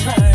time.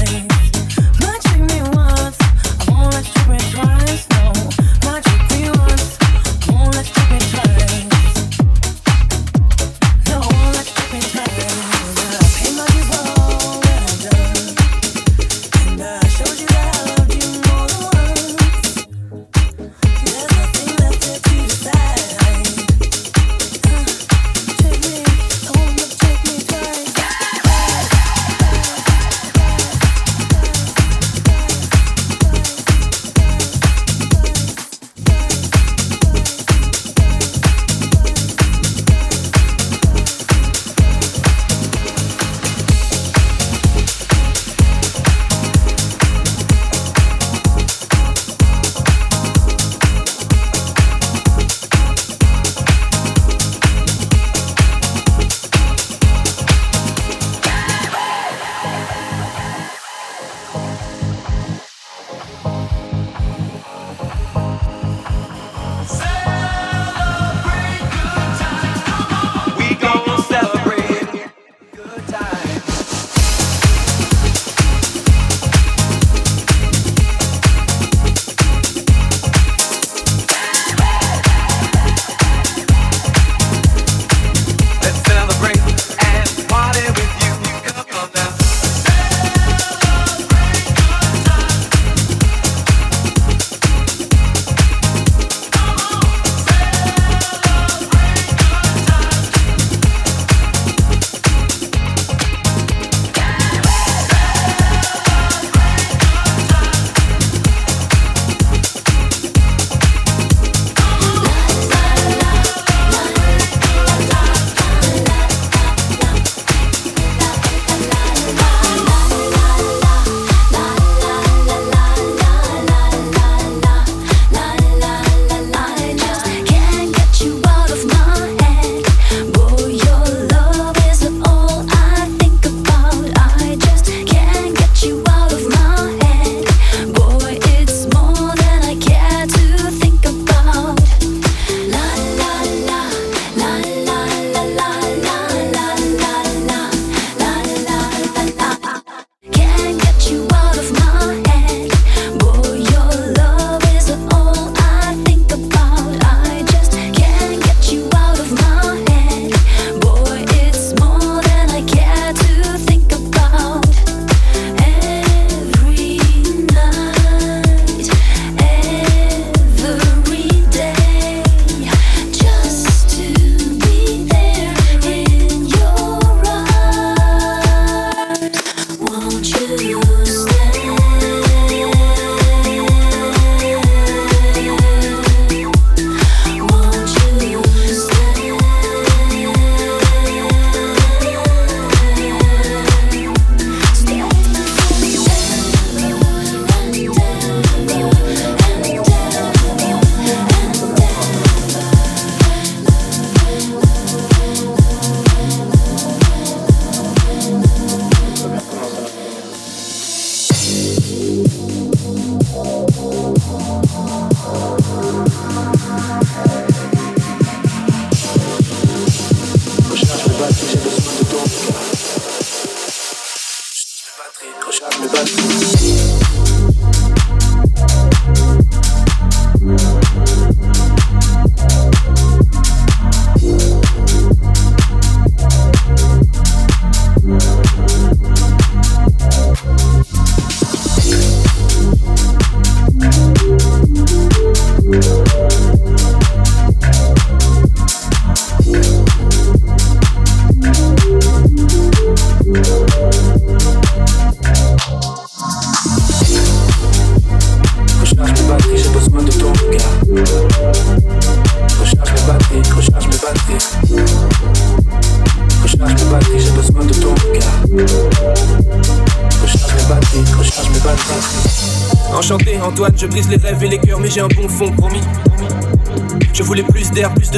push me, but.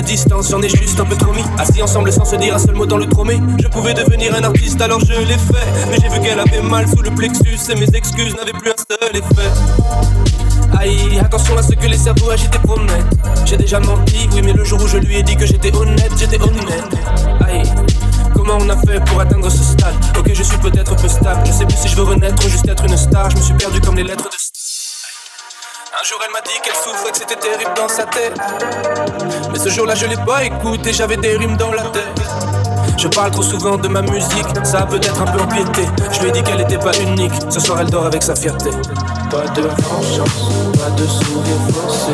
De distance, j'en ai juste un peu trop mis. Assis ensemble sans se dire un seul mot dans le tromé. Je pouvais devenir un artiste, alors je l'ai fait. Mais j'ai vu qu'elle avait mal sous le plexus et mes excuses n'avaient plus un seul effet. Aïe, attention à ce que les cerveaux agités promettent. J'ai déjà menti, oui, mais le jour où je lui ai dit que j'étais honnête, j'étais honnête. Aïe. Comment on a fait pour atteindre ce stade? Ok, je suis peut-être peu stable. Je sais plus si je veux renaître ou juste être une star. Je me suis perdu comme les lettres de un jour elle m'a dit qu'elle souffrait, que c'était terrible dans sa tête. Mais ce jour-là je l'ai pas écouté, j'avais des rimes dans la tête. Je parle trop souvent de ma musique, ça a peut-être un peu empiété. Je lui ai dit qu'elle était pas unique, ce soir elle dort avec sa fierté. Pas de vengeance, pas de sourire forcé.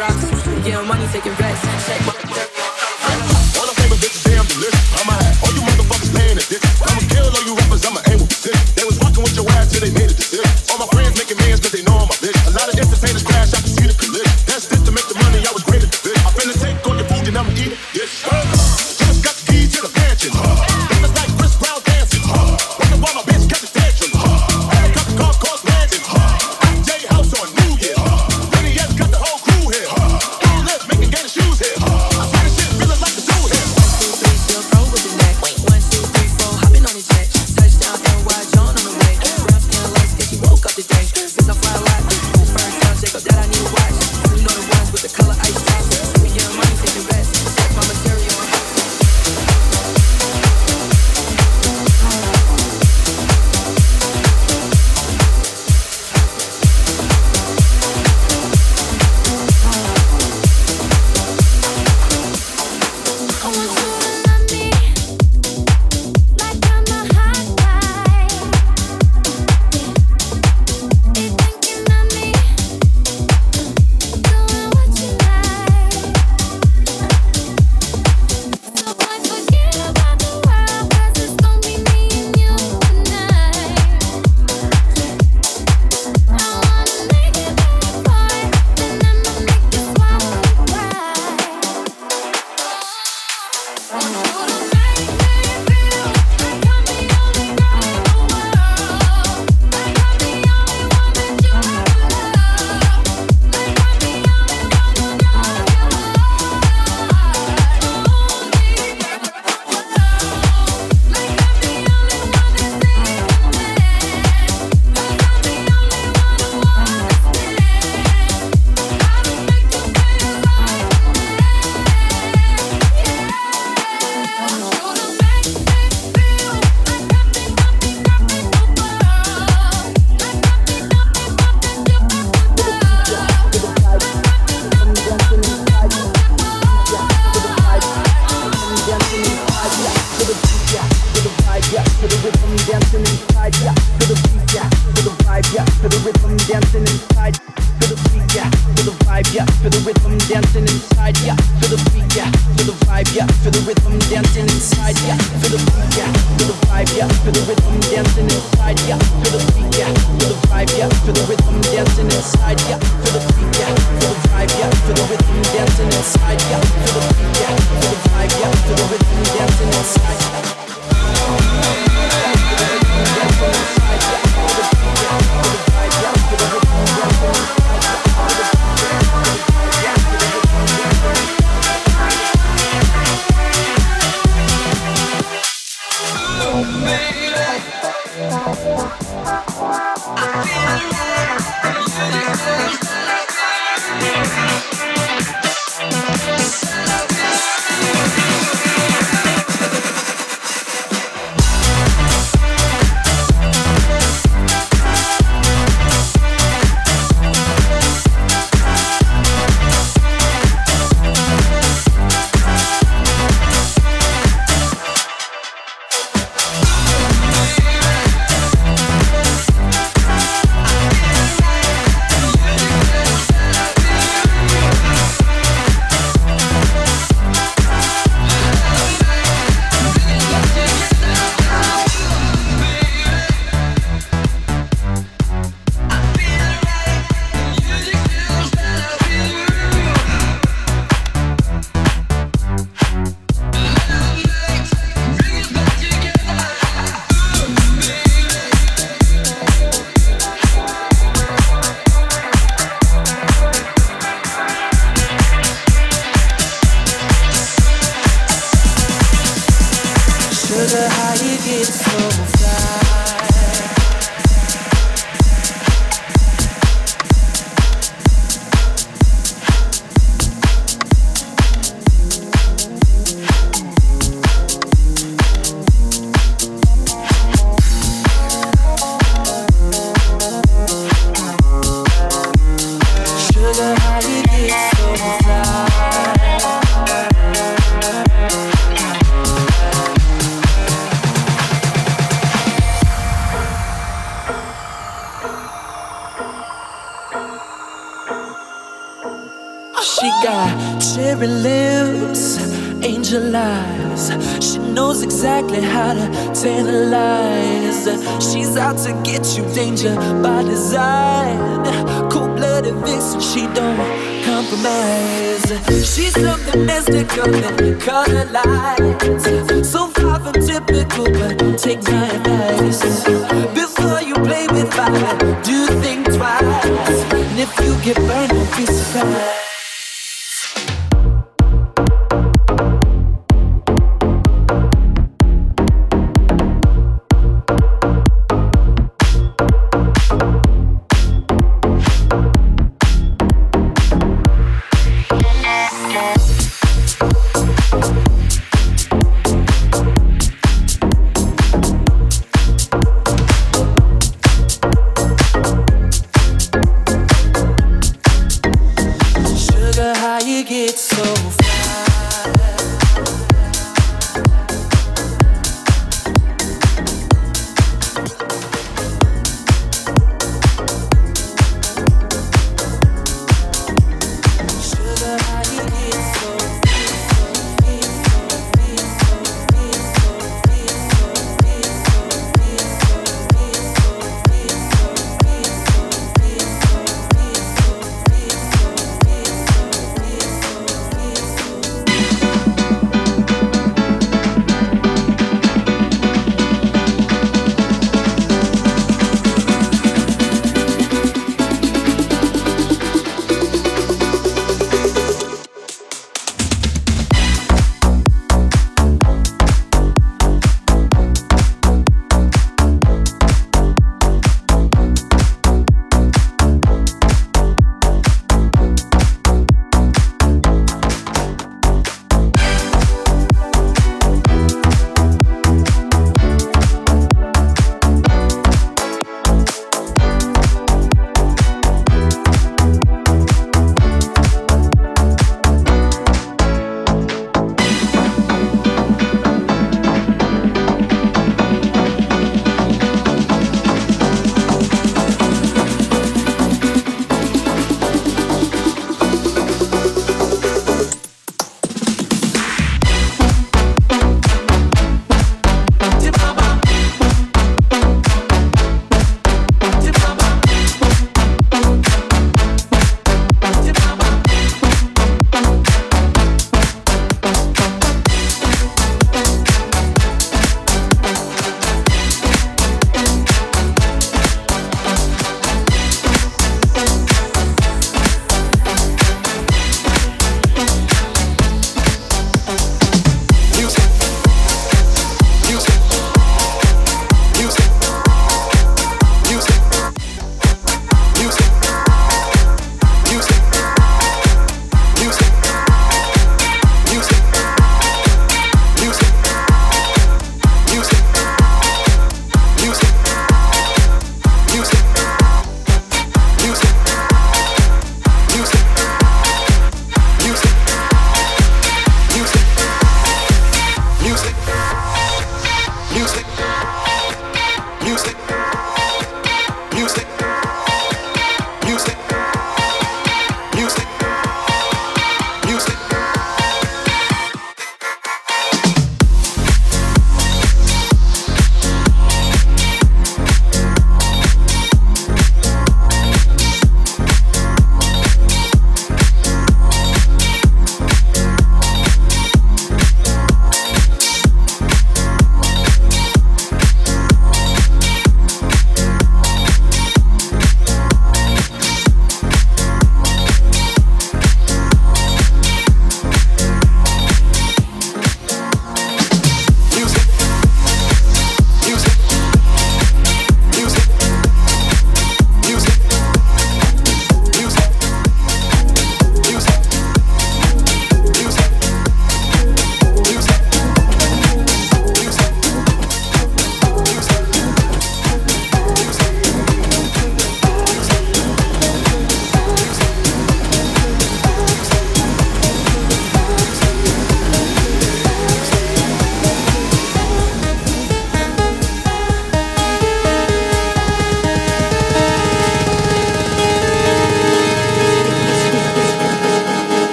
Drops. Yeah, money taking bets. Check.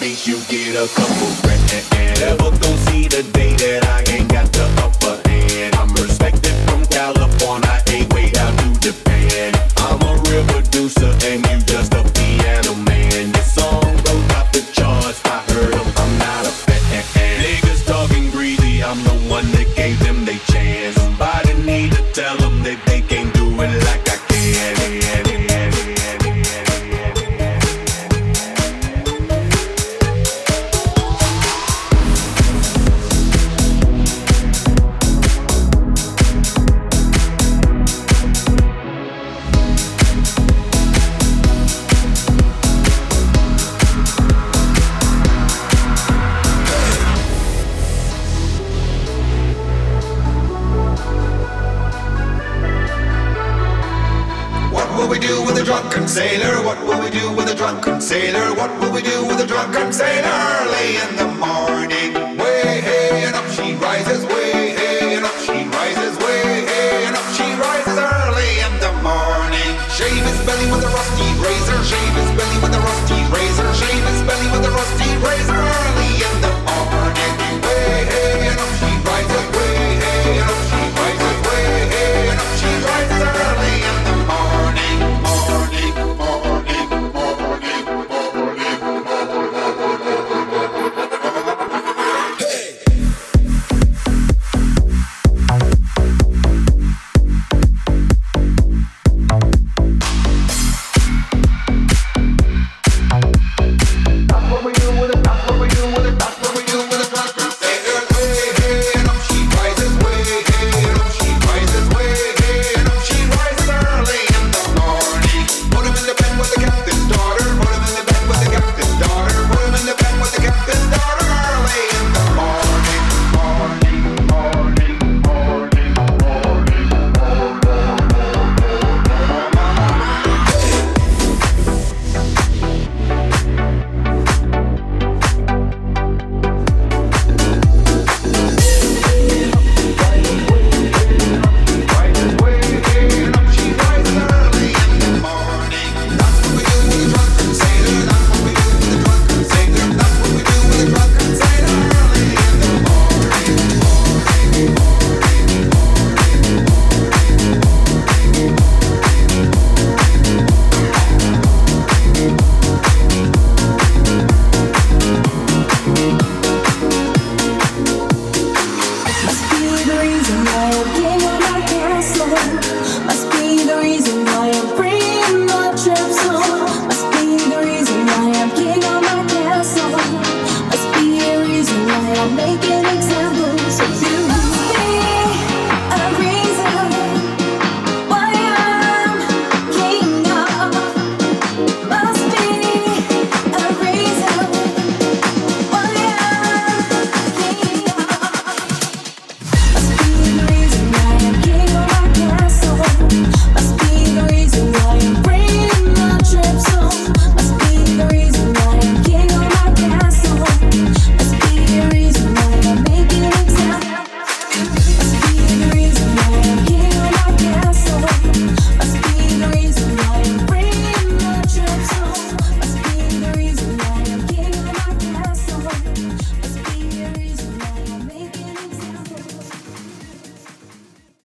be you.